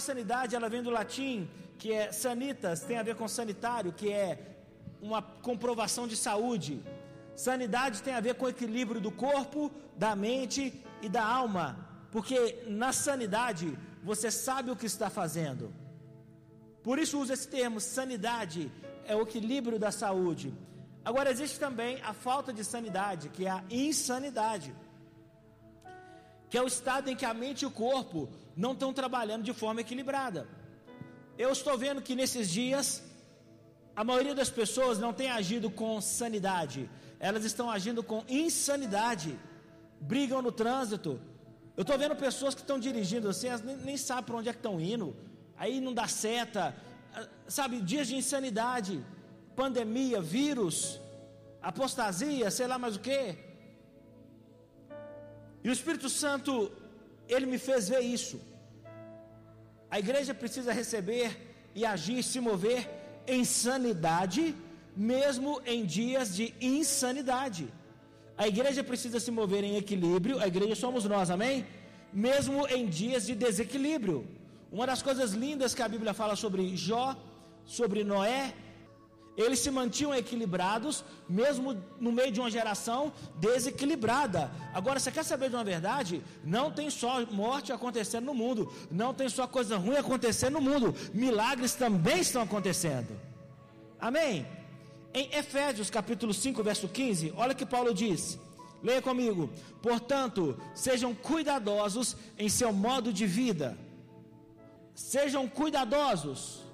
palavra sanidade, ela vem do latim, que é sanitas, tem a ver com sanitário, que é uma comprovação de saúde. Sanidade tem a ver com o equilíbrio do corpo, da mente e da alma, porque na sanidade você sabe o que está fazendo. Por isso usa esse termo, sanidade é o equilíbrio da saúde. Agora existe também a falta de sanidade, que é a insanidade, que é o estado em que a mente e o corpo não estão trabalhando de forma equilibrada. Eu estou vendo que nesses dias a maioria das pessoas não tem agido com sanidade, elas estão agindo com insanidade, brigam no trânsito. Eu estou vendo pessoas que estão dirigindo assim, elas nem, nem sabem para onde é que estão indo, aí não dá seta, ah, sabe, dias de insanidade, pandemia, vírus, apostasia, sei lá mais o que. E o Espírito Santo, ele me fez ver isso. A igreja precisa receber e agir, se mover em sanidade, mesmo em dias de insanidade. A igreja precisa se mover em equilíbrio, a igreja somos nós, amém? Mesmo em dias de desequilíbrio. Uma das coisas lindas que a Bíblia fala sobre Jó, sobre Noé, eles se mantinham equilibrados, mesmo no meio de uma geração desequilibrada. Agora, você quer saber de uma verdade? Não tem só morte acontecendo no mundo, não tem só coisa ruim acontecendo no mundo, milagres também estão acontecendo. Amém? Em Efésios capítulo 5, verso 15, olha que Paulo diz. Leia comigo. Portanto, sejam cuidadosos em seu modo de vida. Sejam cuidadosos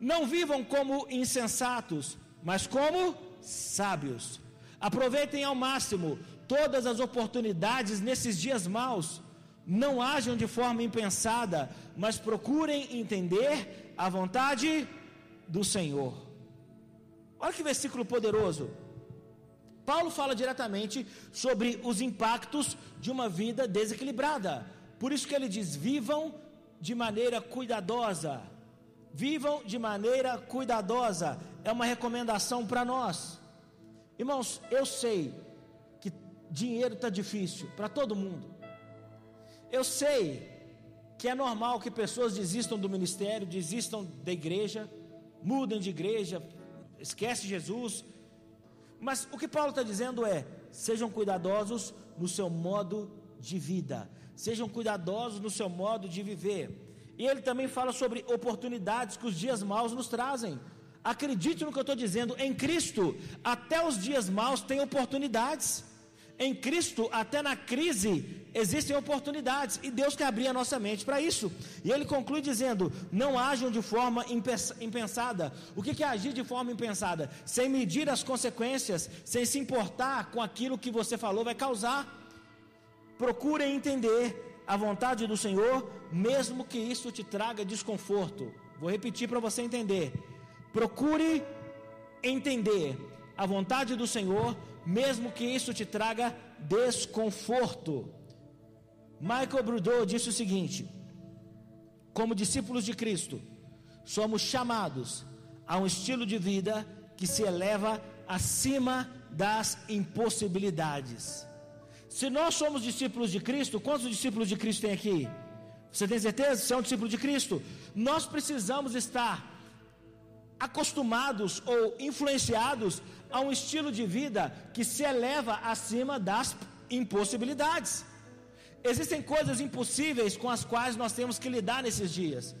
não vivam como insensatos, mas como sábios. Aproveitem ao máximo todas as oportunidades nesses dias maus. Não ajam de forma impensada, mas procurem entender a vontade do Senhor. Olha que versículo poderoso. Paulo fala diretamente sobre os impactos de uma vida desequilibrada. Por isso que ele diz: vivam de maneira cuidadosa Vivam de maneira cuidadosa, é uma recomendação para nós. Irmãos, eu sei que dinheiro está difícil para todo mundo. Eu sei que é normal que pessoas desistam do ministério, desistam da igreja, mudem de igreja, esquece Jesus. Mas o que Paulo está dizendo é: sejam cuidadosos no seu modo de vida, sejam cuidadosos no seu modo de viver. E ele também fala sobre oportunidades que os dias maus nos trazem. Acredite no que eu estou dizendo, em Cristo, até os dias maus têm oportunidades. Em Cristo, até na crise, existem oportunidades e Deus quer abrir a nossa mente para isso. E ele conclui dizendo: não ajam de forma impensada. O que é agir de forma impensada? Sem medir as consequências, sem se importar com aquilo que você falou vai causar. Procurem entender a vontade do Senhor, mesmo que isso te traga desconforto. Vou repetir para você entender. Procure entender a vontade do Senhor, mesmo que isso te traga desconforto. Michael Brudot disse o seguinte: como discípulos de Cristo, somos chamados a um estilo de vida que se eleva acima das impossibilidades. Se nós somos discípulos de Cristo, quantos discípulos de Cristo tem aqui? Você tem certeza? Você é um discípulo de Cristo? Nós precisamos estar acostumados ou influenciados a um estilo de vida que se eleva acima das impossibilidades. Existem coisas impossíveis com as quais nós temos que lidar nesses dias.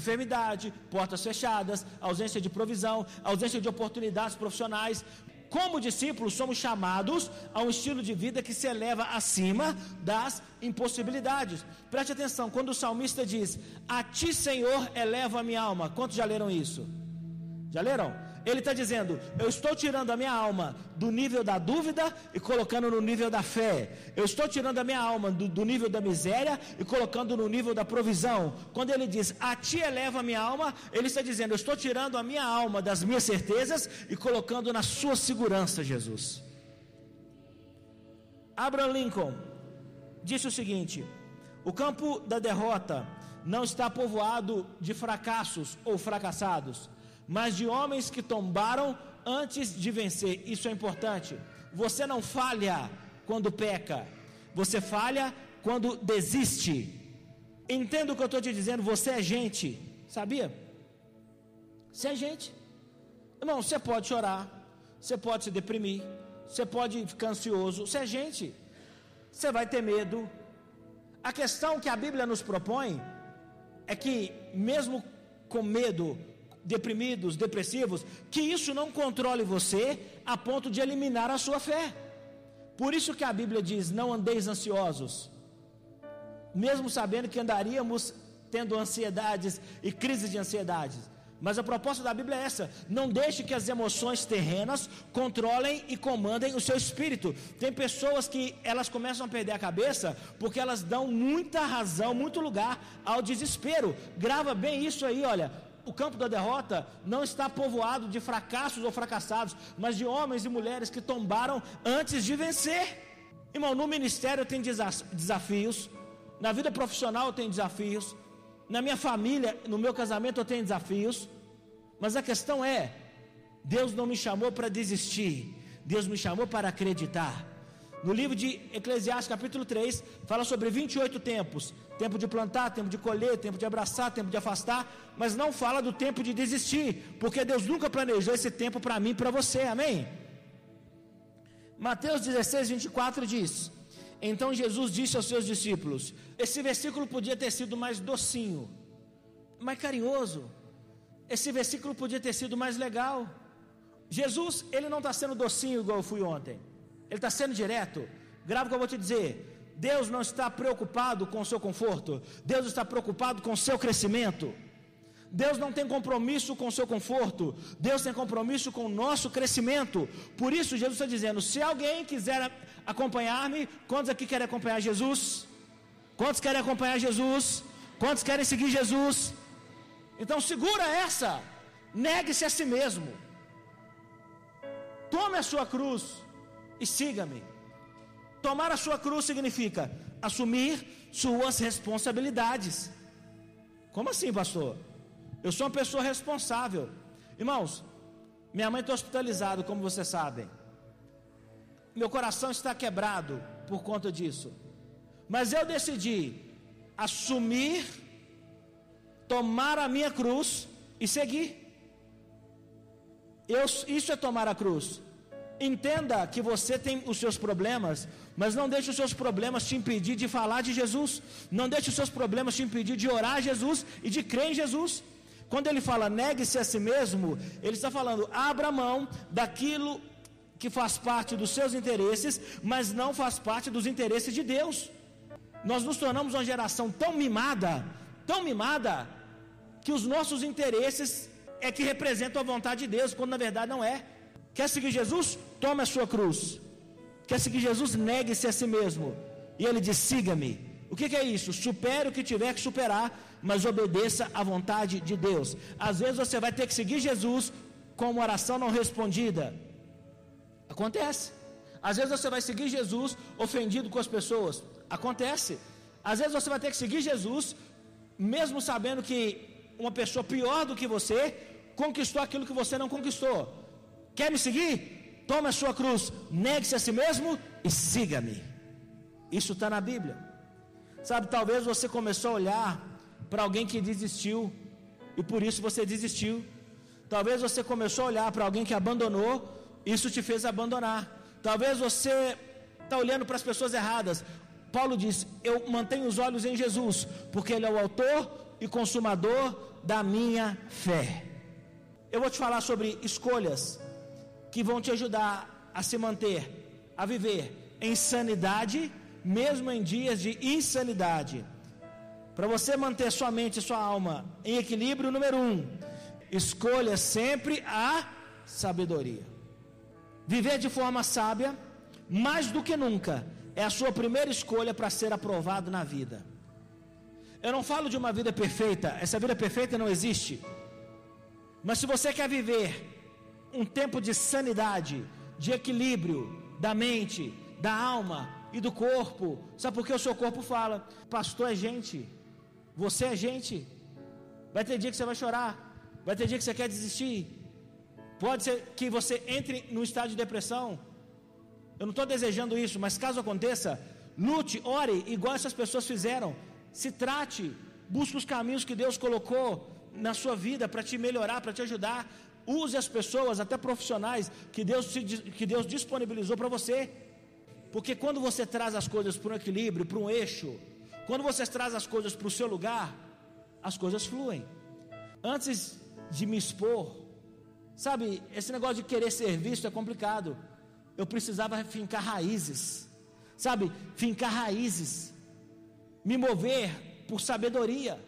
Enfermidade, portas fechadas, ausência de provisão, ausência de oportunidades profissionais. Como discípulos, somos chamados a um estilo de vida que se eleva acima das impossibilidades. Preste atenção, quando o salmista diz: A ti, Senhor, eleva a minha alma. Quantos já leram isso? Já leram? Ele está dizendo: Eu estou tirando a minha alma do nível da dúvida e colocando no nível da fé. Eu estou tirando a minha alma do, do nível da miséria e colocando no nível da provisão. Quando ele diz: A ti eleva a minha alma, ele está dizendo: Eu estou tirando a minha alma das minhas certezas e colocando na sua segurança, Jesus. Abraham Lincoln disse o seguinte: O campo da derrota não está povoado de fracassos ou fracassados mas de homens que tombaram antes de vencer. Isso é importante. Você não falha quando peca, você falha quando desiste. Entenda o que eu estou te dizendo, você é gente, sabia? Você é gente. Irmão, você pode chorar, você pode se deprimir, você pode ficar ansioso, você é gente. Você vai ter medo. A questão que a Bíblia nos propõe é que, mesmo com medo, deprimidos, depressivos, que isso não controle você a ponto de eliminar a sua fé. Por isso que a Bíblia diz: não andeis ansiosos, mesmo sabendo que andaríamos tendo ansiedades e crises de ansiedades. Mas a proposta da Bíblia é essa: não deixe que as emoções terrenas controlem e comandem o seu espírito. Tem pessoas que elas começam a perder a cabeça porque elas dão muita razão, muito lugar ao desespero. Grava bem isso aí, olha o campo da derrota não está povoado de fracassos ou fracassados, mas de homens e mulheres que tombaram antes de vencer. Irmão, no ministério tem desafios, na vida profissional tenho desafios, na minha família, no meu casamento eu tenho desafios, mas a questão é: Deus não me chamou para desistir, Deus me chamou para acreditar. No livro de Eclesiastes, capítulo 3, fala sobre 28 tempos: tempo de plantar, tempo de colher, tempo de abraçar, tempo de afastar, mas não fala do tempo de desistir, porque Deus nunca planejou esse tempo para mim e para você, amém? Mateus 16, 24 diz: Então Jesus disse aos seus discípulos: Esse versículo podia ter sido mais docinho, mais carinhoso, esse versículo podia ter sido mais legal. Jesus, ele não está sendo docinho igual eu fui ontem. Ele está sendo direto. Grave o que eu vou te dizer. Deus não está preocupado com o seu conforto. Deus está preocupado com o seu crescimento. Deus não tem compromisso com o seu conforto. Deus tem compromisso com o nosso crescimento. Por isso, Jesus está dizendo: se alguém quiser acompanhar-me, quantos aqui querem acompanhar Jesus? Quantos querem acompanhar Jesus? Quantos querem seguir Jesus? Então, segura essa. Negue-se a si mesmo. Tome a sua cruz e siga-me. Tomar a sua cruz significa assumir suas responsabilidades. Como assim, pastor? Eu sou uma pessoa responsável. Irmãos, minha mãe está hospitalizada, como vocês sabem. Meu coração está quebrado por conta disso. Mas eu decidi assumir, tomar a minha cruz e seguir. Eu, isso é tomar a cruz. Entenda que você tem os seus problemas, mas não deixe os seus problemas te impedir de falar de Jesus. Não deixe os seus problemas te impedir de orar a Jesus e de crer em Jesus. Quando ele fala negue-se a si mesmo, ele está falando abra mão daquilo que faz parte dos seus interesses, mas não faz parte dos interesses de Deus. Nós nos tornamos uma geração tão mimada, tão mimada, que os nossos interesses é que representam a vontade de Deus, quando na verdade não é. Quer seguir Jesus? Tome a sua cruz. Quer seguir Jesus? Negue-se a si mesmo. E ele diz: siga-me. O que, que, é isso? Supere o que tiver que superar, mas obedeça à vontade de Deus. Às vezes você vai ter que seguir Jesus com uma oração não respondida. Acontece. Às vezes você vai seguir Jesus ofendido com as pessoas. Acontece. Às vezes você vai ter que seguir Jesus, mesmo sabendo que uma pessoa pior do que você conquistou aquilo que você não conquistou. Quer me seguir? Tome a sua cruz, negue-se a si mesmo e siga-me. Isso está na Bíblia. Sabe, talvez você começou a olhar para alguém que desistiu e por isso você desistiu. Talvez você começou a olhar para alguém que abandonou, isso te fez abandonar. Talvez você está olhando para as pessoas erradas. Paulo diz: Eu mantenho os olhos em Jesus, porque Ele é o autor e consumador da minha fé. Eu vou te falar sobre escolhas que vão te ajudar a se manter, a viver em sanidade, mesmo em dias de insanidade. Para você manter sua mente e sua alma em equilíbrio, número um, escolha sempre a sabedoria. Viver de forma sábia, mais do que nunca, é a sua primeira escolha para ser aprovado na vida. Eu não falo de uma vida perfeita, essa vida perfeita não existe. Mas se você quer viver um tempo de sanidade, de equilíbrio da mente, da alma e do corpo. Sabe por que o seu corpo fala? Pastor é gente, você é gente. Vai ter dia que você vai chorar, vai ter dia que você quer desistir. Pode ser que você entre num estado de depressão. Eu não estou desejando isso, mas caso aconteça, lute, ore, igual essas pessoas fizeram. se trate, busque os caminhos que Deus colocou na sua vida para te melhorar, para te ajudar. Use as pessoas, até profissionais, que Deus, que Deus disponibilizou para você. Porque quando você traz as coisas para um equilíbrio, para um eixo, quando você traz as coisas para o seu lugar, as coisas fluem. Antes de me expor, sabe, esse negócio de querer ser visto é complicado. Eu precisava fincar raízes, sabe, fincar raízes, me mover por sabedoria.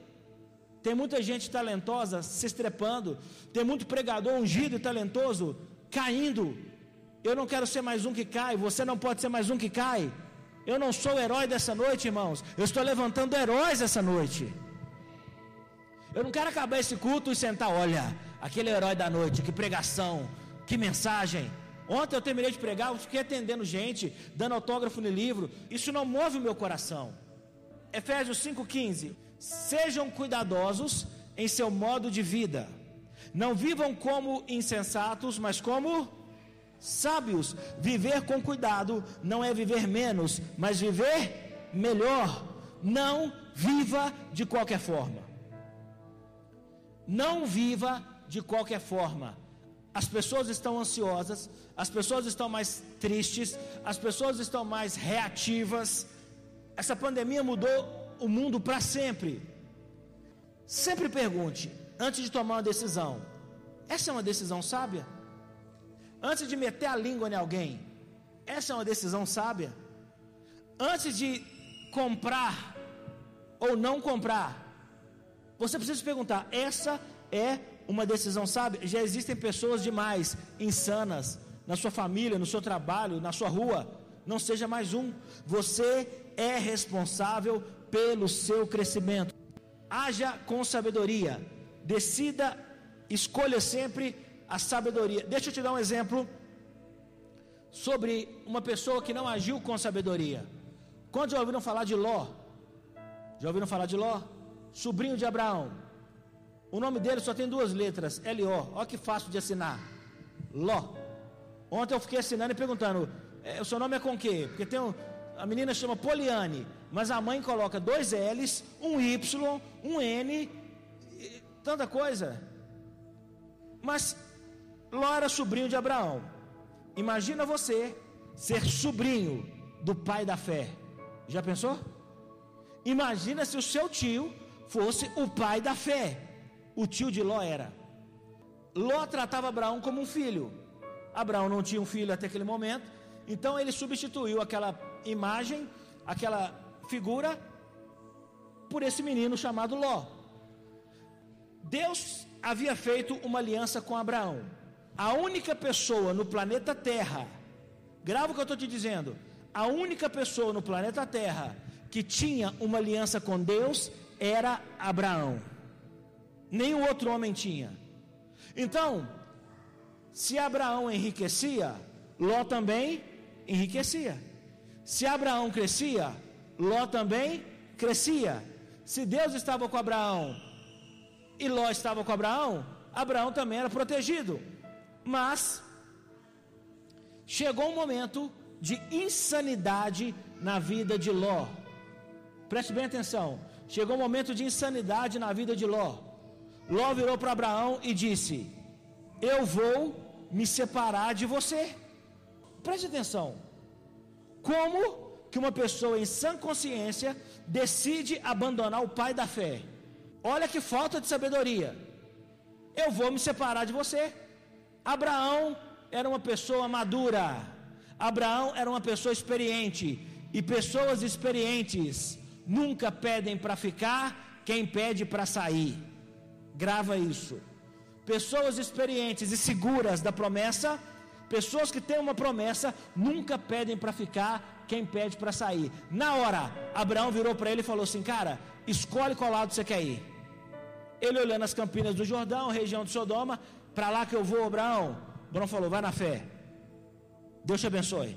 Tem muita gente talentosa se estrepando, tem muito pregador ungido e talentoso caindo. Eu não quero ser mais um que cai, você não pode ser mais um que cai. Eu não sou o herói dessa noite, irmãos. Eu estou levantando heróis essa noite. Eu não quero acabar esse culto e sentar, olha, aquele herói da noite, que pregação, que mensagem. Ontem eu terminei de pregar, eu fiquei atendendo gente, dando autógrafo no livro. Isso não move o meu coração. Efésios 5,15: Sejam cuidadosos em seu modo de vida. Não vivam como insensatos, mas como sábios. Viver com cuidado não é viver menos, mas viver melhor. Não viva de qualquer forma. Não viva de qualquer forma. As pessoas estão ansiosas, as pessoas estão mais tristes, as pessoas estão mais reativas. Essa pandemia mudou o mundo para sempre. Sempre pergunte, antes de tomar uma decisão: essa é uma decisão sábia? Antes de meter a língua em alguém, essa é uma decisão sábia? Antes de comprar ou não comprar, você precisa se perguntar: essa é uma decisão sábia? Já existem pessoas demais, insanas, na sua família, no seu trabalho, na sua rua. Não seja mais um. Você é responsável pelo seu crescimento. Haja com sabedoria. Decida, escolha sempre a sabedoria. Deixa eu te dar um exemplo sobre uma pessoa que não agiu com sabedoria. Quando já ouviram falar de Ló? Já ouviram falar de Ló? sobrinho de Abraão. O nome dele só tem duas letras, L-O. Olha que fácil de assinar. Ló. Ontem eu fiquei assinando e perguntando: é, o seu nome é com quê? Porque tem um, a menina chama Poliane, mas a mãe coloca dois L's, um Y, um N, tanta coisa. Mas Ló era sobrinho de Abraão. Imagina você ser sobrinho do pai da fé. Já pensou? Imagina se o seu tio fosse o pai da fé. O tio de Ló era. Ló tratava Abraão como um filho. Abraão não tinha um filho até aquele momento, então ele substituiu aquela imagem, aquela figura, por esse menino chamado Ló. Deus havia feito uma aliança com Abraão. A única pessoa no planeta Terra, grava o que eu estou te dizendo, a única pessoa no planeta Terra que tinha uma aliança com Deus era Abraão. Nenhum outro homem tinha. Então, se Abraão enriquecia, Ló também enriquecia. Se Abraão crescia, Ló também crescia. Se Deus estava com Abraão e Ló estava com Abraão, Abraão também era protegido. Mas chegou um momento de insanidade na vida de Ló. Preste bem atenção. Chegou um momento de insanidade na vida de Ló. Ló virou para Abraão e disse: Eu vou me separar de você. Preste atenção. Como que uma pessoa em sã consciência decide abandonar o pai da fé? Olha que falta de sabedoria. Eu vou me separar de você. Abraão era uma pessoa madura. Abraão era uma pessoa experiente. E pessoas experientes nunca pedem para ficar, quem pede para sair. Grava isso. Pessoas experientes e seguras da promessa, pessoas que têm uma promessa, nunca pedem para ficar, quem pede para sair. Na hora, Abraão virou para ele e falou assim: Cara, escolhe qual lado você quer ir. Ele olhando as campinas do Jordão, região de Sodoma, para lá que eu vou, Abraão. Abraão falou: Vai na fé. Deus te abençoe.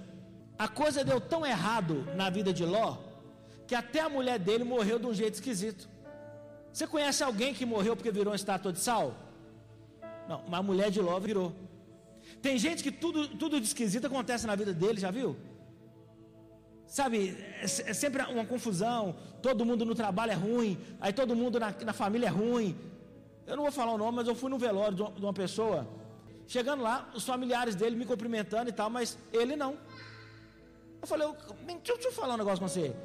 A coisa deu tão errado na vida de Ló que até a mulher dele morreu de um jeito esquisito. Você conhece alguém que morreu porque virou uma estátua de sal? Não, mas a mulher de Ló virou. Tem gente que tudo, tudo de esquisito acontece na vida dele, já viu? sabe, é, é sempre uma confusão. Todo mundo no trabalho é ruim, aí todo mundo na, na família é ruim. Eu não vou falar o nome, mas eu fui no velório de uma pessoa. Chegando lá, os familiares dele me cumprimentando e tal, mas ele não. Eu falei, deixa eu falar um negócio com você.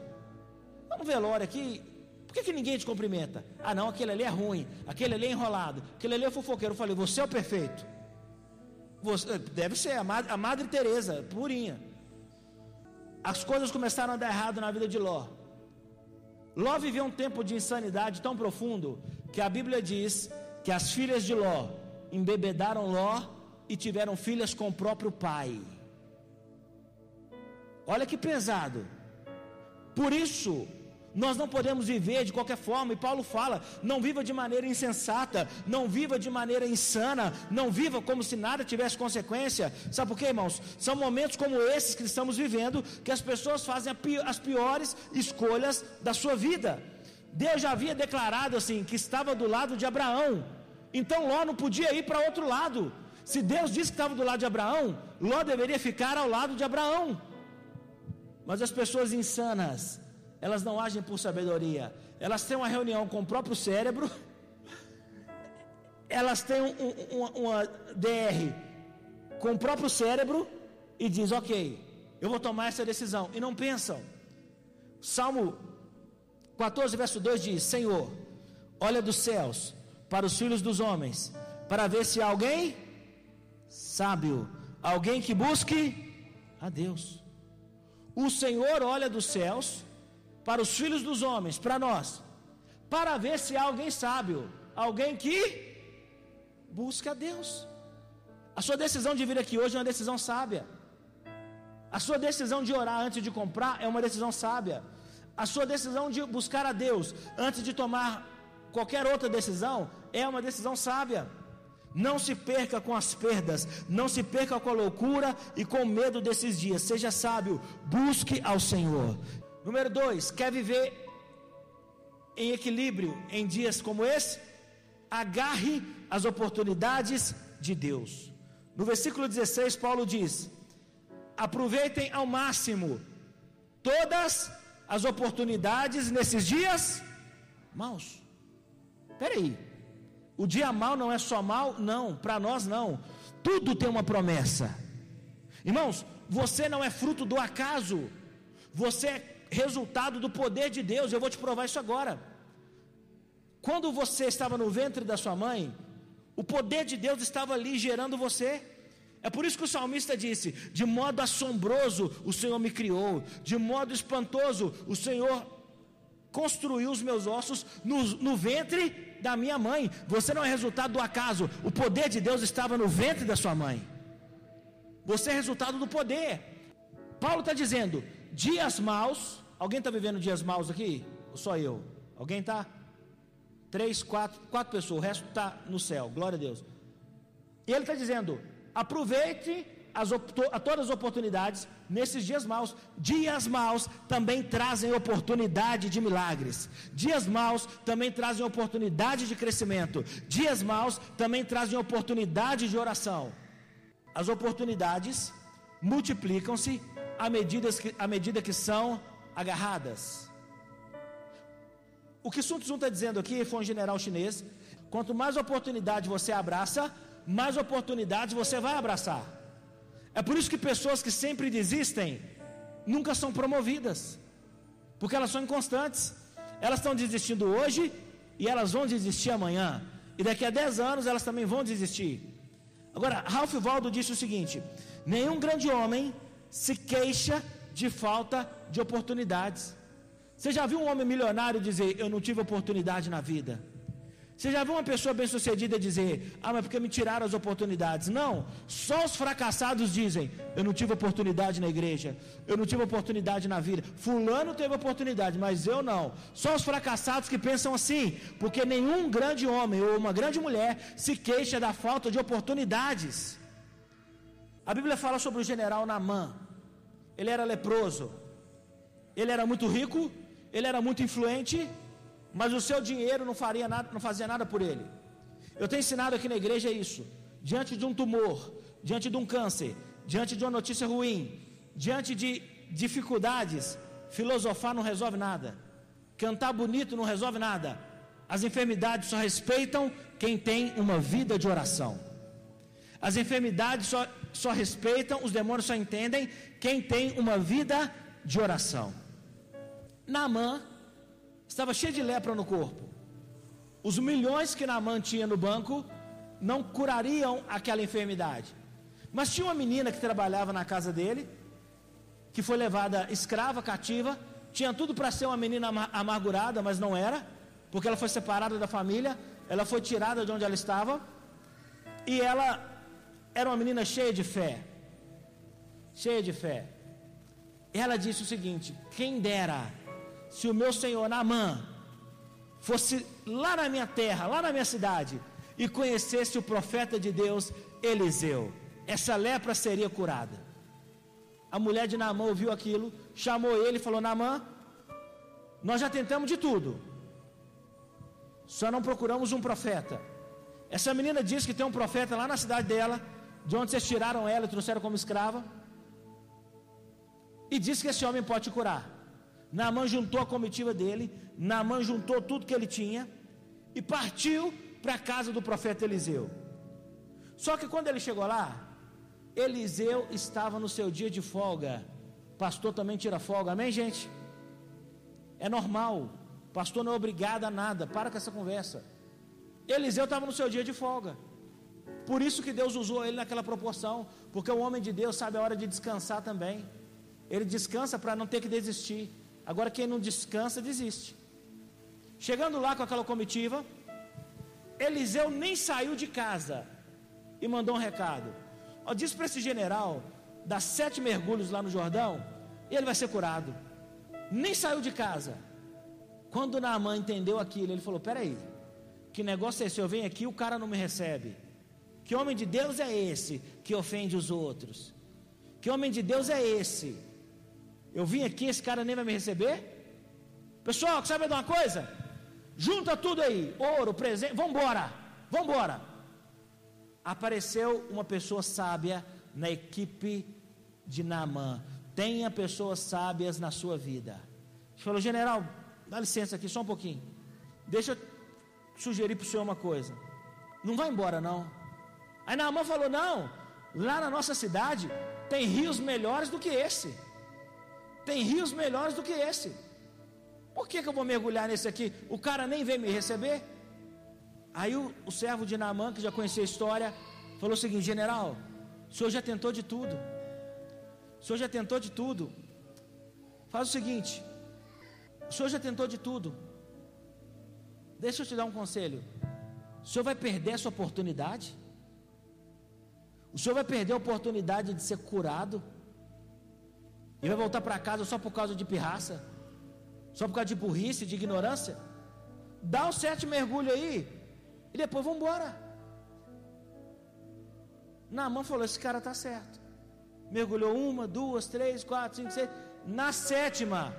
Vamos velório aqui, por que, que ninguém te cumprimenta? Ah, não, aquele ali é ruim, aquele ali é enrolado, aquele ali é fofoqueiro. Eu falei, você é o perfeito. Você, deve ser, a Madre, a Madre Teresa, purinha. As coisas começaram a dar errado na vida de Ló. Ló viveu um tempo de insanidade tão profundo que a Bíblia diz que as filhas de Ló embebedaram Ló e tiveram filhas com o próprio pai. Olha que pesado. Por isso, nós não podemos viver de qualquer forma, e Paulo fala: não viva de maneira insensata, não viva de maneira insana, não viva como se nada tivesse consequência. Sabe por quê, irmãos? São momentos como esses que estamos vivendo que as pessoas fazem as piores escolhas da sua vida. Deus já havia declarado assim que estava do lado de Abraão, então Ló não podia ir para outro lado. Se Deus disse que estava do lado de Abraão, Ló deveria ficar ao lado de Abraão. Mas as pessoas insanas, elas não agem por sabedoria. Elas têm uma reunião com o próprio cérebro, elas têm um, um, uma DR com o próprio cérebro e diz: Ok, eu vou tomar essa decisão. E não pensam. Salmo 14, verso 2 diz: Senhor, olha dos céus para os filhos dos homens, para ver se há alguém sábio, alguém que busque a Deus. O Senhor olha dos céus para os filhos dos homens, para nós, para ver se há alguém sábio, alguém que busca a Deus. A sua decisão de vir aqui hoje é uma decisão sábia. A sua decisão de orar antes de comprar é uma decisão sábia. A sua decisão de buscar a Deus antes de tomar qualquer outra decisão é uma decisão sábia. Não se perca com as perdas, não se perca com a loucura e com o medo desses dias. Seja sábio, busque ao Senhor. Número dois, quer viver em equilíbrio em dias como esse? Agarre as oportunidades de Deus. No versículo 16, Paulo diz: aproveitem ao máximo todas as oportunidades nesses dias maus. Espera aí, o dia mal não é só mal? Não, para nós não. Tudo tem uma promessa. Irmãos, você não é fruto do acaso, você é resultado do poder de Deus. Eu vou te provar isso agora. Quando você estava no ventre da sua mãe, o poder de Deus estava ali gerando você. É por isso que o salmista disse: De modo assombroso o Senhor me criou, de modo espantoso o Senhor construiu os meus ossos no, no ventre da minha mãe. Você não é resultado do acaso, o poder de Deus estava no ventre da sua mãe. Você é resultado do poder. Paulo está dizendo: dias maus. Alguém está vivendo dias maus aqui? Ou só eu? Alguém está? Três, quatro, quatro pessoas, o resto está no céu, glória a Deus. E ele está dizendo: aproveite as, a todas as oportunidades nesses dias maus. Dias maus também trazem oportunidade de milagres. Dias maus também trazem oportunidade de crescimento. Dias maus também trazem oportunidade de oração. As oportunidades multiplicam-se à medida que, à medida que são agarradas. O que Sun Tzu está dizendo aqui foi um general chinês: quanto mais oportunidade você abraça, mais oportunidades você vai abraçar. É por isso que pessoas que sempre desistem nunca são promovidas, porque elas são inconstantes. Elas estão desistindo hoje e elas vão desistir amanhã, e daqui a 10 anos elas também vão desistir. Agora, Ralph Waldo disse o seguinte: nenhum grande homem se queixa de falta de oportunidades. Você já viu um homem milionário dizer: Eu não tive oportunidade na vida? Você já viu uma pessoa bem-sucedida dizer: Ah, mas porque me tiraram as oportunidades? Não, só os fracassados dizem: Eu não tive oportunidade na igreja, eu não tive oportunidade na vida. Fulano teve oportunidade, mas eu não. Só os fracassados que pensam assim, porque nenhum grande homem ou uma grande mulher se queixa da falta de oportunidades. A Bíblia fala sobre o general Namã. Ele era leproso, ele era muito rico, ele era muito influente mas o seu dinheiro não faria nada, não fazia nada por ele. Eu tenho ensinado aqui na igreja isso. Diante de um tumor, diante de um câncer, diante de uma notícia ruim, diante de dificuldades, filosofar não resolve nada, cantar bonito não resolve nada. As enfermidades só respeitam quem tem uma vida de oração. As enfermidades só, só respeitam, os demônios só entendem quem tem uma vida de oração. Naamã estava cheio de lepra no corpo. Os milhões que Naamã tinha no banco não curariam aquela enfermidade. Mas tinha uma menina que trabalhava na casa dele, que foi levada escrava, cativa, tinha tudo para ser uma menina amargurada, mas não era, porque ela foi separada da família, ela foi tirada de onde ela estava, e ela era uma menina cheia de fé. Cheia de fé. Ela disse o seguinte: quem dera se o meu senhor Naamã fosse lá na minha terra, lá na minha cidade, e conhecesse o profeta de Deus Eliseu, essa lepra seria curada. A mulher de Naamã ouviu aquilo, chamou ele e falou: Naamã, nós já tentamos de tudo, só não procuramos um profeta. Essa menina disse que tem um profeta lá na cidade dela, de onde vocês tiraram ela e trouxeram como escrava, e disse que esse homem pode te curar. Naamã juntou a comitiva dele, Naamã juntou tudo que ele tinha e partiu para a casa do profeta Eliseu. Só que quando ele chegou lá, Eliseu estava no seu dia de folga. Pastor também tira folga, amém, gente? É normal. Pastor não é obrigado a nada. Para com essa conversa. Eliseu estava no seu dia de folga. Por isso que Deus usou ele naquela proporção, porque o homem de Deus sabe a hora de descansar também. Ele descansa para não ter que desistir. Agora quem não descansa desiste. Chegando lá com aquela comitiva, Eliseu nem saiu de casa e mandou um recado. Ó, diz para esse general, dá sete mergulhos lá no Jordão, e ele vai ser curado. Nem saiu de casa. Quando Naamã entendeu aquilo, ele falou: Peraí, que negócio é esse? Eu venho aqui o cara não me recebe. Que homem de Deus é esse que ofende os outros? Que homem de Deus é esse? Eu vim aqui, esse cara nem vai me receber? Pessoal, sabe de uma coisa? Junta tudo aí, ouro, presente, vamos embora. Apareceu uma pessoa sábia na equipe de Naamã. Tenha pessoas sábias na sua vida. Ele falou, general, dá licença aqui só um pouquinho. Deixa eu sugerir para o senhor uma coisa. Não vai embora não. Aí Naamã falou, não, lá na nossa cidade tem rios melhores do que esse. Tem rios melhores do que esse. Por que, que eu vou mergulhar nesse aqui? O cara nem veio me receber. Aí o, o servo de Naamã, que já conhecia a história, falou o seguinte: General, o senhor já tentou de tudo. O senhor já tentou de tudo. Faz o seguinte: o senhor já tentou de tudo. Deixa eu te dar um conselho. O senhor vai perder essa oportunidade? O senhor vai perder a oportunidade de ser curado? E vai voltar para casa só por causa de pirraça? Só por causa de burrice, de ignorância? Dá o sete mergulho aí e depois vamos embora. mão falou: esse cara está certo. Mergulhou uma, duas, três, quatro, cinco, seis. Na sétima,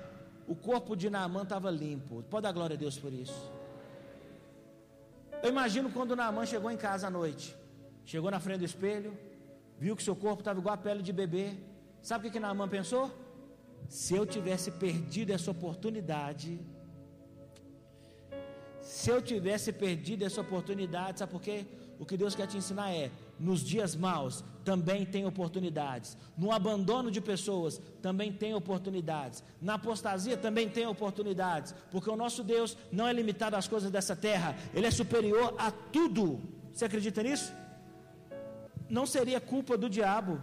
o corpo de Naamã estava limpo. Pode dar glória a Deus por isso. Eu imagino quando Naamã chegou em casa à noite. Chegou na frente do espelho, viu que seu corpo estava igual a pele de bebê. Sabe o que, que Naamã pensou? Se eu tivesse perdido essa oportunidade, se eu tivesse perdido essa oportunidade, sabe por quê? O que Deus quer te ensinar é: nos dias maus também tem oportunidades, no abandono de pessoas também tem oportunidades, na apostasia também tem oportunidades, porque o nosso Deus não é limitado às coisas dessa terra, Ele é superior a tudo. Você acredita nisso? Não seria culpa do diabo,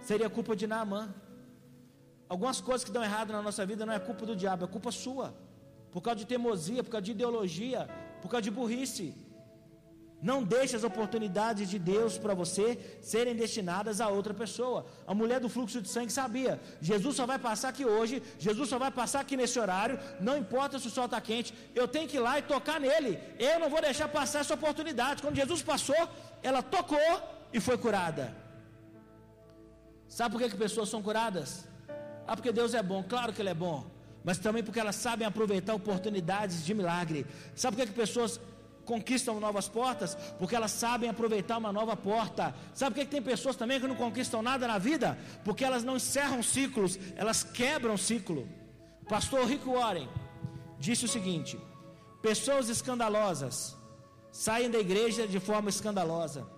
seria culpa de Naamã. Algumas coisas que dão errado na nossa vida não é culpa do diabo, é culpa sua. Por causa de teimosia, por causa de ideologia, por causa de burrice. Não deixe as oportunidades de Deus para você serem destinadas a outra pessoa. A mulher do fluxo de sangue sabia: Jesus só vai passar aqui hoje, Jesus só vai passar aqui nesse horário, não importa se o sol está quente, eu tenho que ir lá e tocar nele. Eu não vou deixar passar essa oportunidade. Quando Jesus passou, ela tocou e foi curada. Sabe por que, que pessoas são curadas? Ah, porque Deus é bom, claro que Ele é bom, mas também porque elas sabem aproveitar oportunidades de milagre. Sabe por que, que pessoas conquistam novas portas? Porque elas sabem aproveitar uma nova porta. Sabe por que, que tem pessoas também que não conquistam nada na vida? Porque elas não encerram ciclos, elas quebram ciclo. Pastor Rick Warren disse o seguinte: pessoas escandalosas saem da igreja de forma escandalosa.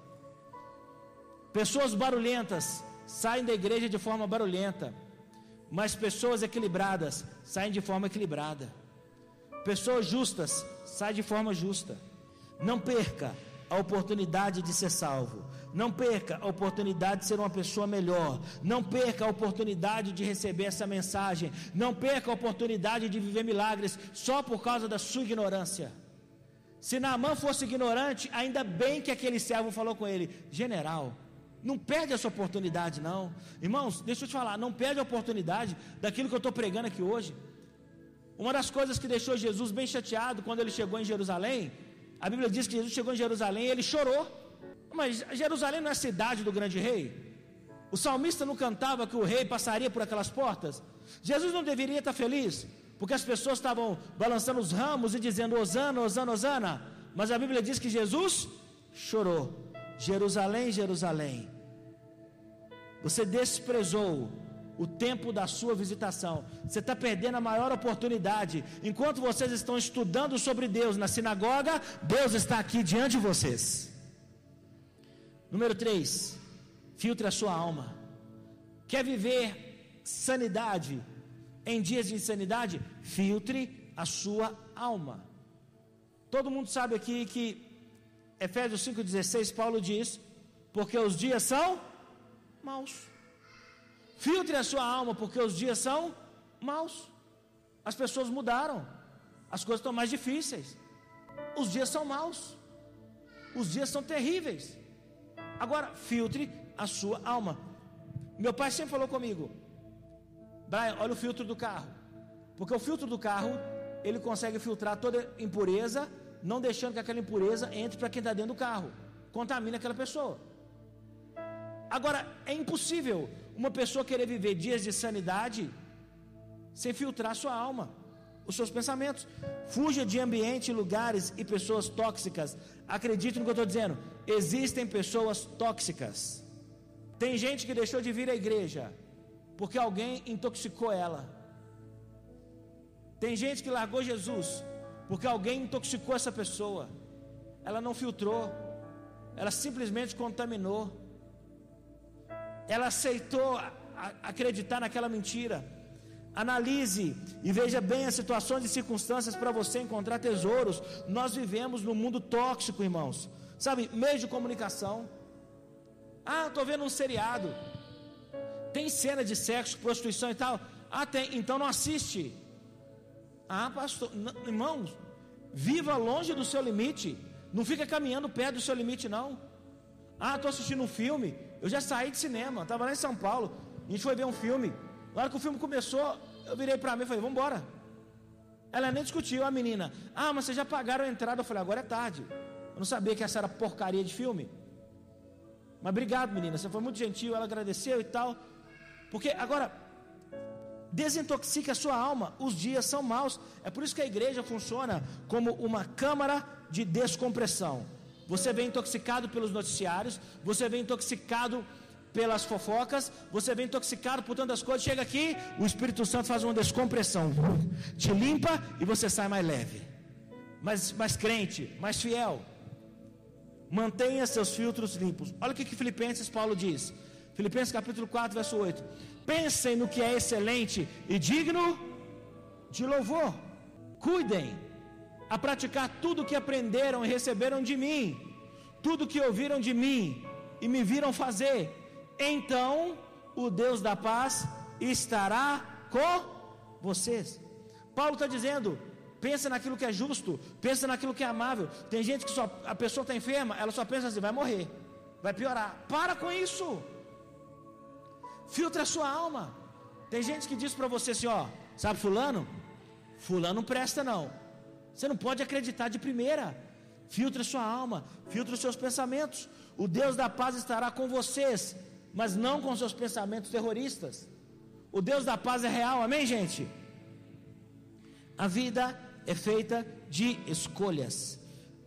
Pessoas barulhentas saem da igreja de forma barulhenta, mas pessoas equilibradas saem de forma equilibrada. Pessoas justas saem de forma justa. Não perca a oportunidade de ser salvo. Não perca a oportunidade de ser uma pessoa melhor. Não perca a oportunidade de receber essa mensagem. Não perca a oportunidade de viver milagres só por causa da sua ignorância. Se Naamã fosse ignorante, ainda bem que aquele servo falou com ele: General, não perde essa oportunidade, não. Irmãos, deixa eu te falar, não perde a oportunidade daquilo que eu estou pregando aqui hoje. Uma das coisas que deixou Jesus bem chateado quando ele chegou em Jerusalém, a Bíblia diz que Jesus chegou em Jerusalém e ele chorou. Mas Jerusalém não é a cidade do grande rei? O salmista não cantava que o rei passaria por aquelas portas? Jesus não deveria estar feliz, porque as pessoas estavam balançando os ramos e dizendo Osana, Osana, Osana. Mas a Bíblia diz que Jesus chorou. Jerusalém, Jerusalém, você desprezou o tempo da sua visitação. Você está perdendo a maior oportunidade. Enquanto vocês estão estudando sobre Deus na sinagoga, Deus está aqui diante de vocês. Número 3, filtre a sua alma. Quer viver sanidade em dias de insanidade? Filtre a sua alma. Todo mundo sabe aqui que Efésios 5,16, Paulo diz: Porque os dias são maus. Filtre a sua alma, porque os dias são maus. As pessoas mudaram, as coisas estão mais difíceis. Os dias são maus, os dias são terríveis. Agora, filtre a sua alma. Meu pai sempre falou comigo, Brian, olha o filtro do carro, porque o filtro do carro ele consegue filtrar toda impureza não deixando que aquela impureza entre para quem está dentro do carro, contamine aquela pessoa. Agora, é impossível uma pessoa querer viver dias de sanidade sem filtrar sua alma, os seus pensamentos. Fuja de ambiente, lugares e pessoas tóxicas. Acredite no que eu estou dizendo. Existem pessoas tóxicas. Tem gente que deixou de vir à igreja porque alguém intoxicou ela. Tem gente que largou Jesus porque alguém intoxicou essa pessoa. Ela não filtrou, ela simplesmente contaminou. Ela aceitou acreditar naquela mentira. Analise e veja bem as situações e circunstâncias para você encontrar tesouros. Nós vivemos num mundo tóxico, irmãos. Sabe, meio de comunicação. Ah, estou vendo um seriado. Tem cena de sexo, prostituição e tal. Ah, tem, então não assiste. Ah, pastor, não, irmãos, viva longe do seu limite. Não fica caminhando perto do seu limite, não. Ah, estou assistindo um filme. Eu já saí de cinema, estava lá em São Paulo. A gente foi ver um filme. Na hora que o filme começou, eu virei para mim e falei: Vamos embora. Ela nem discutiu, a menina. Ah, mas vocês já pagaram a entrada. Eu falei: Agora é tarde. Eu não sabia que essa era porcaria de filme. Mas obrigado, menina. Você foi muito gentil. Ela agradeceu e tal. Porque agora, desintoxique a sua alma. Os dias são maus. É por isso que a igreja funciona como uma câmara de descompressão. Você vem intoxicado pelos noticiários, você vem intoxicado pelas fofocas, você vem intoxicado por tantas coisas. Chega aqui, o Espírito Santo faz uma descompressão, te limpa e você sai mais leve, mais, mais crente, mais fiel. Mantenha seus filtros limpos. Olha o que, que Filipenses Paulo diz. Filipenses capítulo 4, verso 8. Pensem no que é excelente e digno de louvor. Cuidem a praticar tudo o que aprenderam e receberam de mim, tudo que ouviram de mim e me viram fazer. Então o Deus da paz estará com vocês. Paulo está dizendo: pensa naquilo que é justo, pensa naquilo que é amável. Tem gente que só a pessoa está enferma, ela só pensa assim: vai morrer, vai piorar. Para com isso. Filtra a sua alma. Tem gente que diz para você assim, ó, sabe fulano? Fulano presta não. Você não pode acreditar de primeira. Filtra a sua alma, filtra os seus pensamentos. O Deus da paz estará com vocês, mas não com seus pensamentos terroristas. O Deus da paz é real, amém, gente? A vida é feita de escolhas.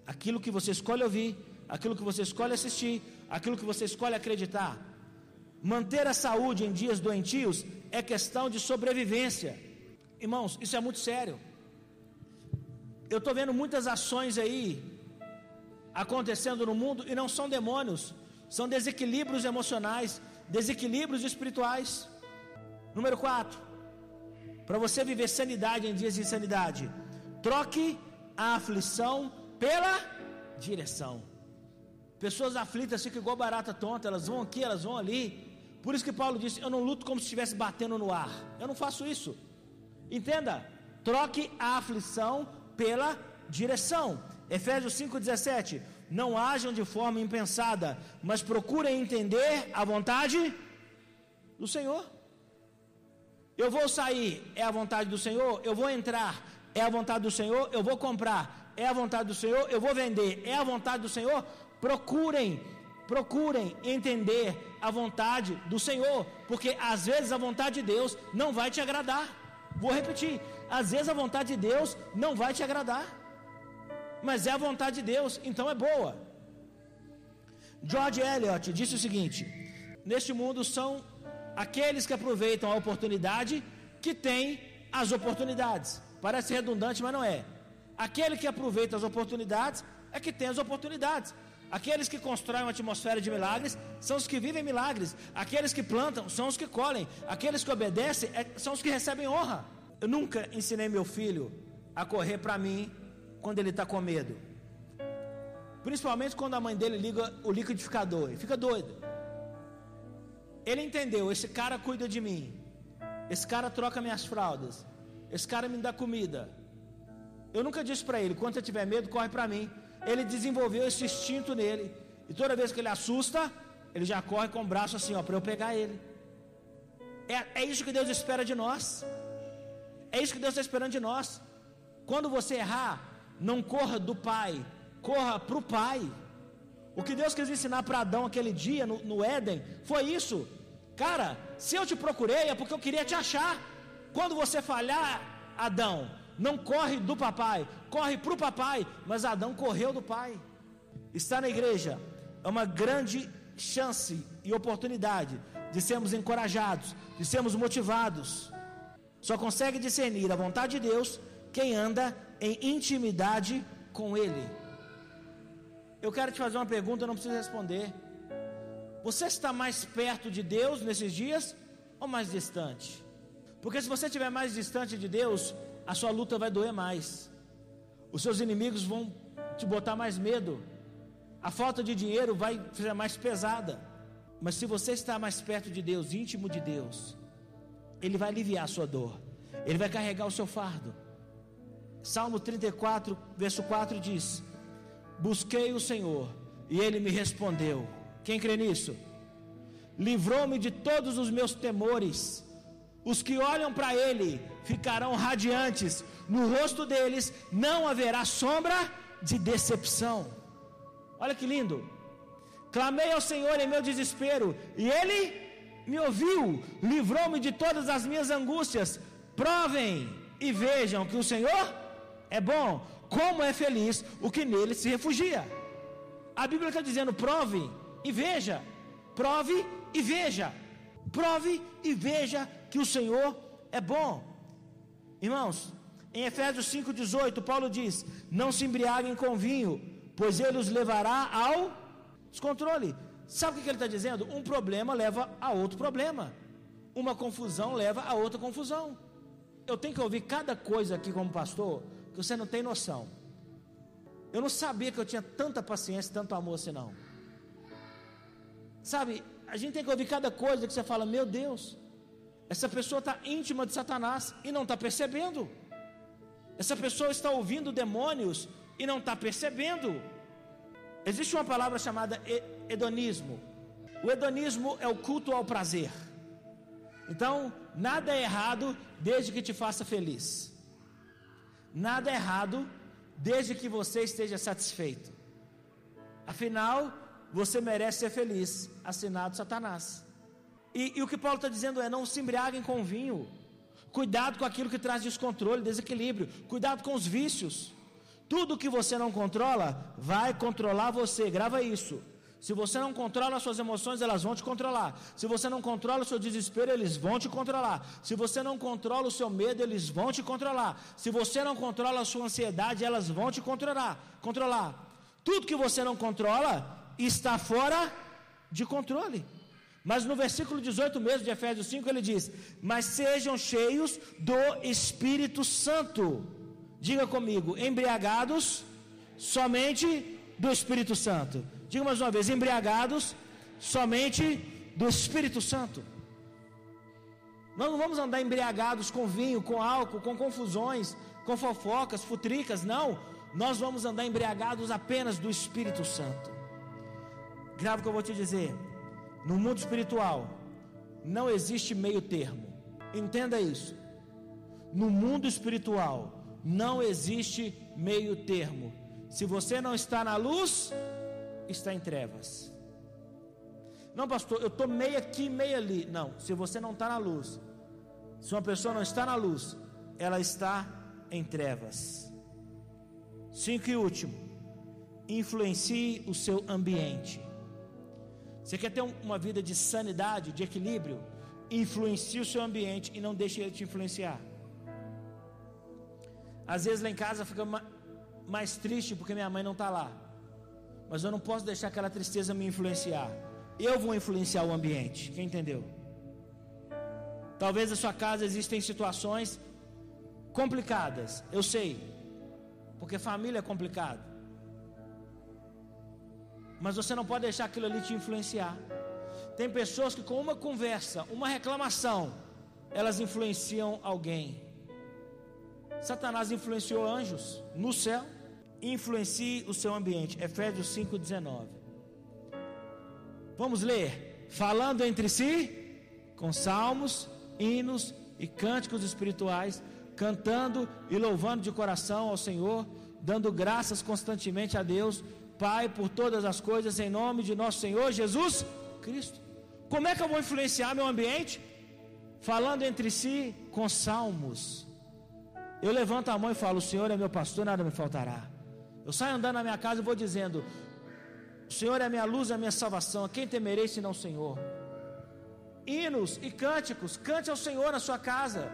Aquilo que você escolhe ouvir, aquilo que você escolhe assistir, aquilo que você escolhe acreditar. Manter a saúde em dias doentios é questão de sobrevivência. Irmãos, isso é muito sério. Eu estou vendo muitas ações aí acontecendo no mundo e não são demônios, são desequilíbrios emocionais, desequilíbrios espirituais. Número 4. Para você viver sanidade em dias de insanidade, troque a aflição pela direção. Pessoas aflitas ficam igual barata tonta, elas vão aqui, elas vão ali. Por isso que Paulo disse: Eu não luto como se estivesse batendo no ar. Eu não faço isso. Entenda, troque a aflição pela direção. Efésios 5,17: Não hajam de forma impensada, mas procurem entender a vontade do Senhor. Eu vou sair, é a vontade do Senhor. Eu vou entrar, é a vontade do Senhor. Eu vou comprar, é a vontade do Senhor. Eu vou vender, é a vontade do Senhor. Procurem, procurem entender a vontade do Senhor, porque às vezes a vontade de Deus não vai te agradar. Vou repetir: às vezes a vontade de Deus não vai te agradar, mas é a vontade de Deus, então é boa. George Eliot disse o seguinte: Neste mundo são aqueles que aproveitam a oportunidade que têm as oportunidades. Parece redundante, mas não é. Aquele que aproveita as oportunidades é que tem as oportunidades. Aqueles que constroem uma atmosfera de milagres são os que vivem milagres. Aqueles que plantam são os que colhem. Aqueles que obedecem é, são os que recebem honra. Eu nunca ensinei meu filho a correr para mim quando ele está com medo. Principalmente quando a mãe dele liga o liquidificador. Ele fica doido. Ele entendeu: esse cara cuida de mim. Esse cara troca minhas fraldas. Esse cara me dá comida. Eu nunca disse para ele: quando você tiver medo, corre para mim. Ele desenvolveu esse instinto nele. E toda vez que ele assusta, ele já corre com o braço assim, ó, para eu pegar ele. É, é isso que Deus espera de nós. É isso que Deus está esperando de nós. Quando você errar, não corra do Pai, corra para o Pai. O que Deus quis ensinar para Adão aquele dia no, no Éden foi isso. Cara, se eu te procurei é porque eu queria te achar. Quando você falhar, Adão, não corre do papai, corre para o papai. Mas Adão correu do pai. Estar na igreja é uma grande chance e oportunidade de sermos encorajados, de sermos motivados. Só consegue discernir a vontade de Deus quem anda em intimidade com Ele. Eu quero te fazer uma pergunta, não precisa responder. Você está mais perto de Deus nesses dias ou mais distante? Porque se você estiver mais distante de Deus, a sua luta vai doer mais. Os seus inimigos vão te botar mais medo. A falta de dinheiro vai ser mais pesada. Mas se você está mais perto de Deus, íntimo de Deus, Ele vai aliviar a sua dor. Ele vai carregar o seu fardo. Salmo 34, verso 4 diz: Busquei o Senhor e ele me respondeu. Quem crê nisso? Livrou-me de todos os meus temores. Os que olham para ele ficarão radiantes, no rosto deles não haverá sombra de decepção. Olha que lindo. Clamei ao Senhor em meu desespero, e ele me ouviu, livrou-me de todas as minhas angústias. Provem e vejam que o Senhor é bom, como é feliz o que nele se refugia. A Bíblia está dizendo: prove e veja, prove e veja, prove e veja que o Senhor é bom. Irmãos, em Efésios 5,18, Paulo diz: Não se embriaguem com vinho, pois ele os levará ao descontrole. Sabe o que ele está dizendo? Um problema leva a outro problema, uma confusão leva a outra confusão. Eu tenho que ouvir cada coisa aqui como pastor que você não tem noção. Eu não sabia que eu tinha tanta paciência, tanto amor assim não. Sabe, a gente tem que ouvir cada coisa que você fala, meu Deus, essa pessoa está íntima de Satanás e não está percebendo. Essa pessoa está ouvindo demônios e não está percebendo. Existe uma palavra chamada hedonismo. O hedonismo é o culto ao prazer. Então, nada é errado desde que te faça feliz. Nada é errado desde que você esteja satisfeito. Afinal, você merece ser feliz, assinado Satanás. E, e o que Paulo está dizendo é: não se embriaguem com vinho. Cuidado com aquilo que traz descontrole, desequilíbrio. Cuidado com os vícios. Tudo que você não controla vai controlar você. Grava isso. Se você não controla as suas emoções, elas vão te controlar. Se você não controla o seu desespero, eles vão te controlar. Se você não controla o seu medo, eles vão te controlar. Se você não controla a sua ansiedade, elas vão te controlar. Controlar. Tudo que você não controla está fora de controle. Mas no versículo 18 mesmo de Efésios 5 ele diz: "Mas sejam cheios do Espírito Santo". Diga comigo, embriagados somente do Espírito Santo. Diga mais uma vez: embriagados somente do Espírito Santo. Nós não vamos andar embriagados com vinho, com álcool, com confusões, com fofocas, futricas, não. Nós vamos andar embriagados apenas do Espírito Santo. Grave o que eu vou te dizer. No mundo espiritual, não existe meio termo. Entenda isso. No mundo espiritual, não existe meio termo. Se você não está na luz, está em trevas. Não, pastor, eu estou meio aqui, meio ali. Não, se você não está na luz, se uma pessoa não está na luz, ela está em trevas. Cinco e último, influencie o seu ambiente. Você quer ter uma vida de sanidade, de equilíbrio? Influencie o seu ambiente e não deixe ele te influenciar. Às vezes lá em casa fica mais triste porque minha mãe não está lá mas eu não posso deixar aquela tristeza me influenciar. Eu vou influenciar o ambiente. Quem entendeu? Talvez na sua casa existem situações complicadas. Eu sei. Porque família é complicado. Mas você não pode deixar aquilo ali te influenciar. Tem pessoas que com uma conversa, uma reclamação, elas influenciam alguém. Satanás influenciou anjos no céu influencie o seu ambiente. Efésios 5,19. Vamos ler. Falando entre si, com salmos, hinos e cânticos espirituais, cantando e louvando de coração ao Senhor, dando graças constantemente a Deus, Pai, por todas as coisas, em nome de nosso Senhor Jesus Cristo. Como é que eu vou influenciar meu ambiente? Falando entre si com salmos. Eu levanto a mão e falo: O Senhor é meu pastor, nada me faltará. Eu saio andando na minha casa e vou dizendo: O Senhor é a minha luz, a minha salvação. A quem temerei senão o Senhor? Hinos e cânticos, cante ao Senhor na sua casa,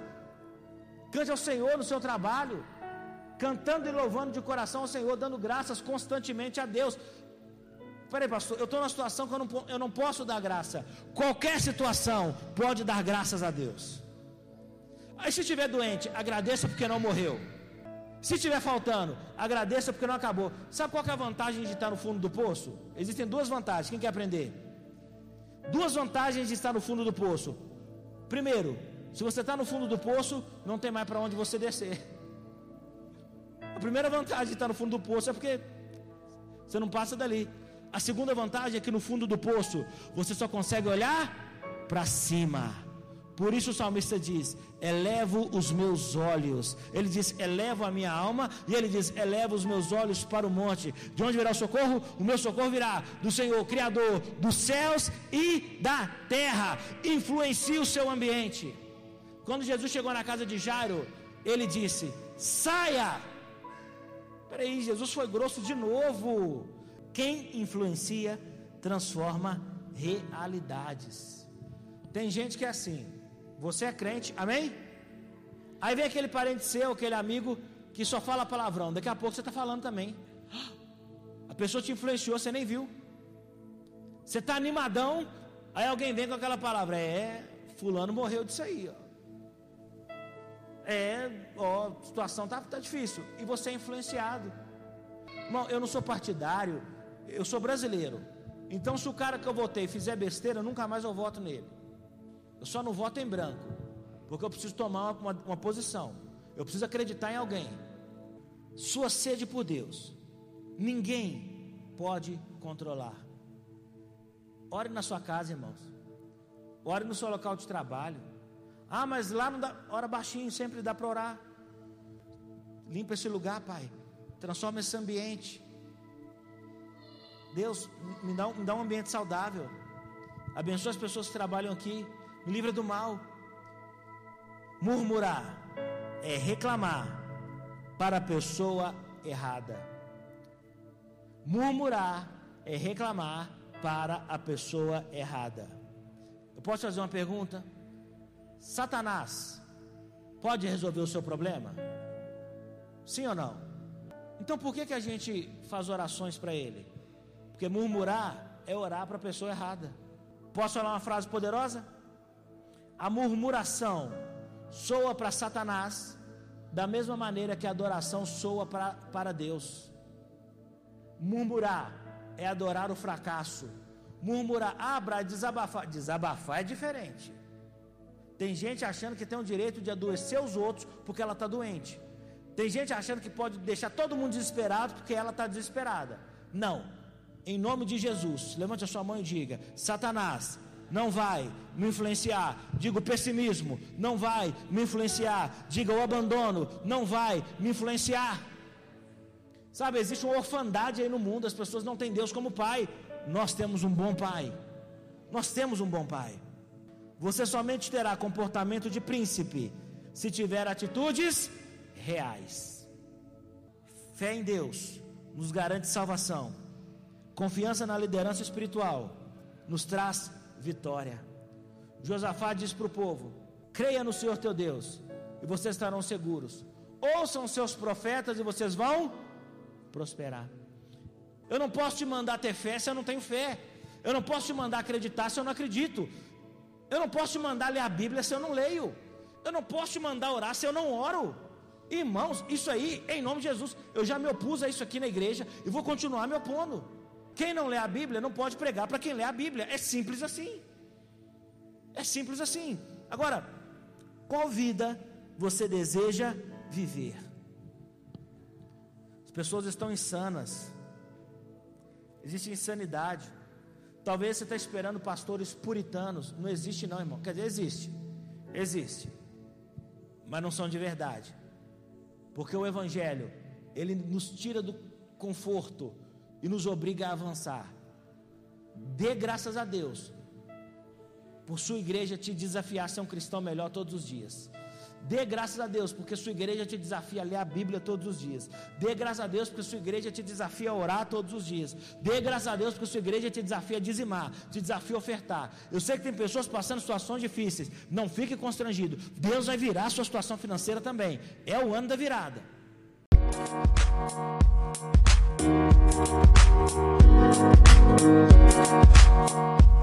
cante ao Senhor no seu trabalho, cantando e louvando de coração ao Senhor, dando graças constantemente a Deus. Peraí, pastor, eu estou numa situação que eu não, eu não posso dar graça. Qualquer situação pode dar graças a Deus. Aí se estiver doente, agradeça porque não morreu. Se estiver faltando, agradeça porque não acabou. Sabe qual é a vantagem de estar no fundo do poço? Existem duas vantagens. Quem quer aprender? Duas vantagens de estar no fundo do poço. Primeiro, se você está no fundo do poço, não tem mais para onde você descer. A primeira vantagem de estar no fundo do poço é porque você não passa dali. A segunda vantagem é que no fundo do poço você só consegue olhar para cima. Por isso o salmista diz: Elevo os meus olhos. Ele diz: Elevo a minha alma. E ele diz: Elevo os meus olhos para o monte. De onde virá o socorro? O meu socorro virá do Senhor, Criador dos céus e da terra. Influencie o seu ambiente. Quando Jesus chegou na casa de Jairo, ele disse: Saia. Peraí, Jesus foi grosso de novo. Quem influencia transforma realidades. Tem gente que é assim. Você é crente, amém? Aí vem aquele parente seu, aquele amigo que só fala palavrão. Daqui a pouco você está falando também. A pessoa te influenciou, você nem viu. Você está animadão, aí alguém vem com aquela palavra. É, fulano morreu disso aí. Ó. É, ó, a situação tá, tá difícil. E você é influenciado. Irmão, eu não sou partidário, eu sou brasileiro. Então, se o cara que eu votei fizer besteira, nunca mais eu voto nele. Eu só não voto em branco, porque eu preciso tomar uma, uma, uma posição. Eu preciso acreditar em alguém. Sua sede por Deus, ninguém pode controlar. Ore na sua casa, irmãos. Ore no seu local de trabalho. Ah, mas lá não dá, ora baixinho, sempre dá para orar. Limpa esse lugar, Pai. Transforma esse ambiente. Deus, me dá, me dá um ambiente saudável. Abençoa as pessoas que trabalham aqui. Me livra do mal. Murmurar é reclamar para a pessoa errada. Murmurar é reclamar para a pessoa errada. Eu posso fazer uma pergunta? Satanás pode resolver o seu problema? Sim ou não? Então por que, que a gente faz orações para ele? Porque murmurar é orar para a pessoa errada. Posso falar uma frase poderosa? A murmuração soa para Satanás da mesma maneira que a adoração soa pra, para Deus. Murmurar é adorar o fracasso. Murmurar, abra, desabafar. Desabafar é diferente. Tem gente achando que tem o direito de adoecer os outros porque ela está doente. Tem gente achando que pode deixar todo mundo desesperado porque ela está desesperada. Não. Em nome de Jesus, levante a sua mão e diga: Satanás, não vai me influenciar. Diga o pessimismo, não vai me influenciar. Diga o abandono, não vai me influenciar. Sabe, existe uma orfandade aí no mundo, as pessoas não têm Deus como pai. Nós temos um bom pai. Nós temos um bom pai. Você somente terá comportamento de príncipe se tiver atitudes reais. Fé em Deus nos garante salvação. Confiança na liderança espiritual nos traz vitória. Josafá diz para o povo: creia no Senhor teu Deus, e vocês estarão seguros. Ouçam seus profetas e vocês vão prosperar. Eu não posso te mandar ter fé se eu não tenho fé. Eu não posso te mandar acreditar se eu não acredito. Eu não posso te mandar ler a Bíblia se eu não leio. Eu não posso te mandar orar se eu não oro. Irmãos, isso aí, em nome de Jesus, eu já me opus a isso aqui na igreja e vou continuar me opondo. Quem não lê a Bíblia não pode pregar para quem lê a Bíblia. É simples assim. É simples assim. Agora, qual vida você deseja viver? As pessoas estão insanas. Existe insanidade. Talvez você está esperando pastores puritanos. Não existe, não, irmão. Quer dizer, existe. Existe. Mas não são de verdade. Porque o Evangelho, ele nos tira do conforto e nos obriga a avançar. Dê graças a Deus por sua igreja te desafiar a ser um cristão melhor todos os dias. Dê graças a Deus, porque sua igreja te desafia a ler a Bíblia todos os dias. Dê graças a Deus, porque sua igreja te desafia a orar todos os dias. Dê graças a Deus, porque sua igreja te desafia a dizimar, te desafia a ofertar. Eu sei que tem pessoas passando situações difíceis. Não fique constrangido. Deus vai virar a sua situação financeira também. É o ano da virada. Música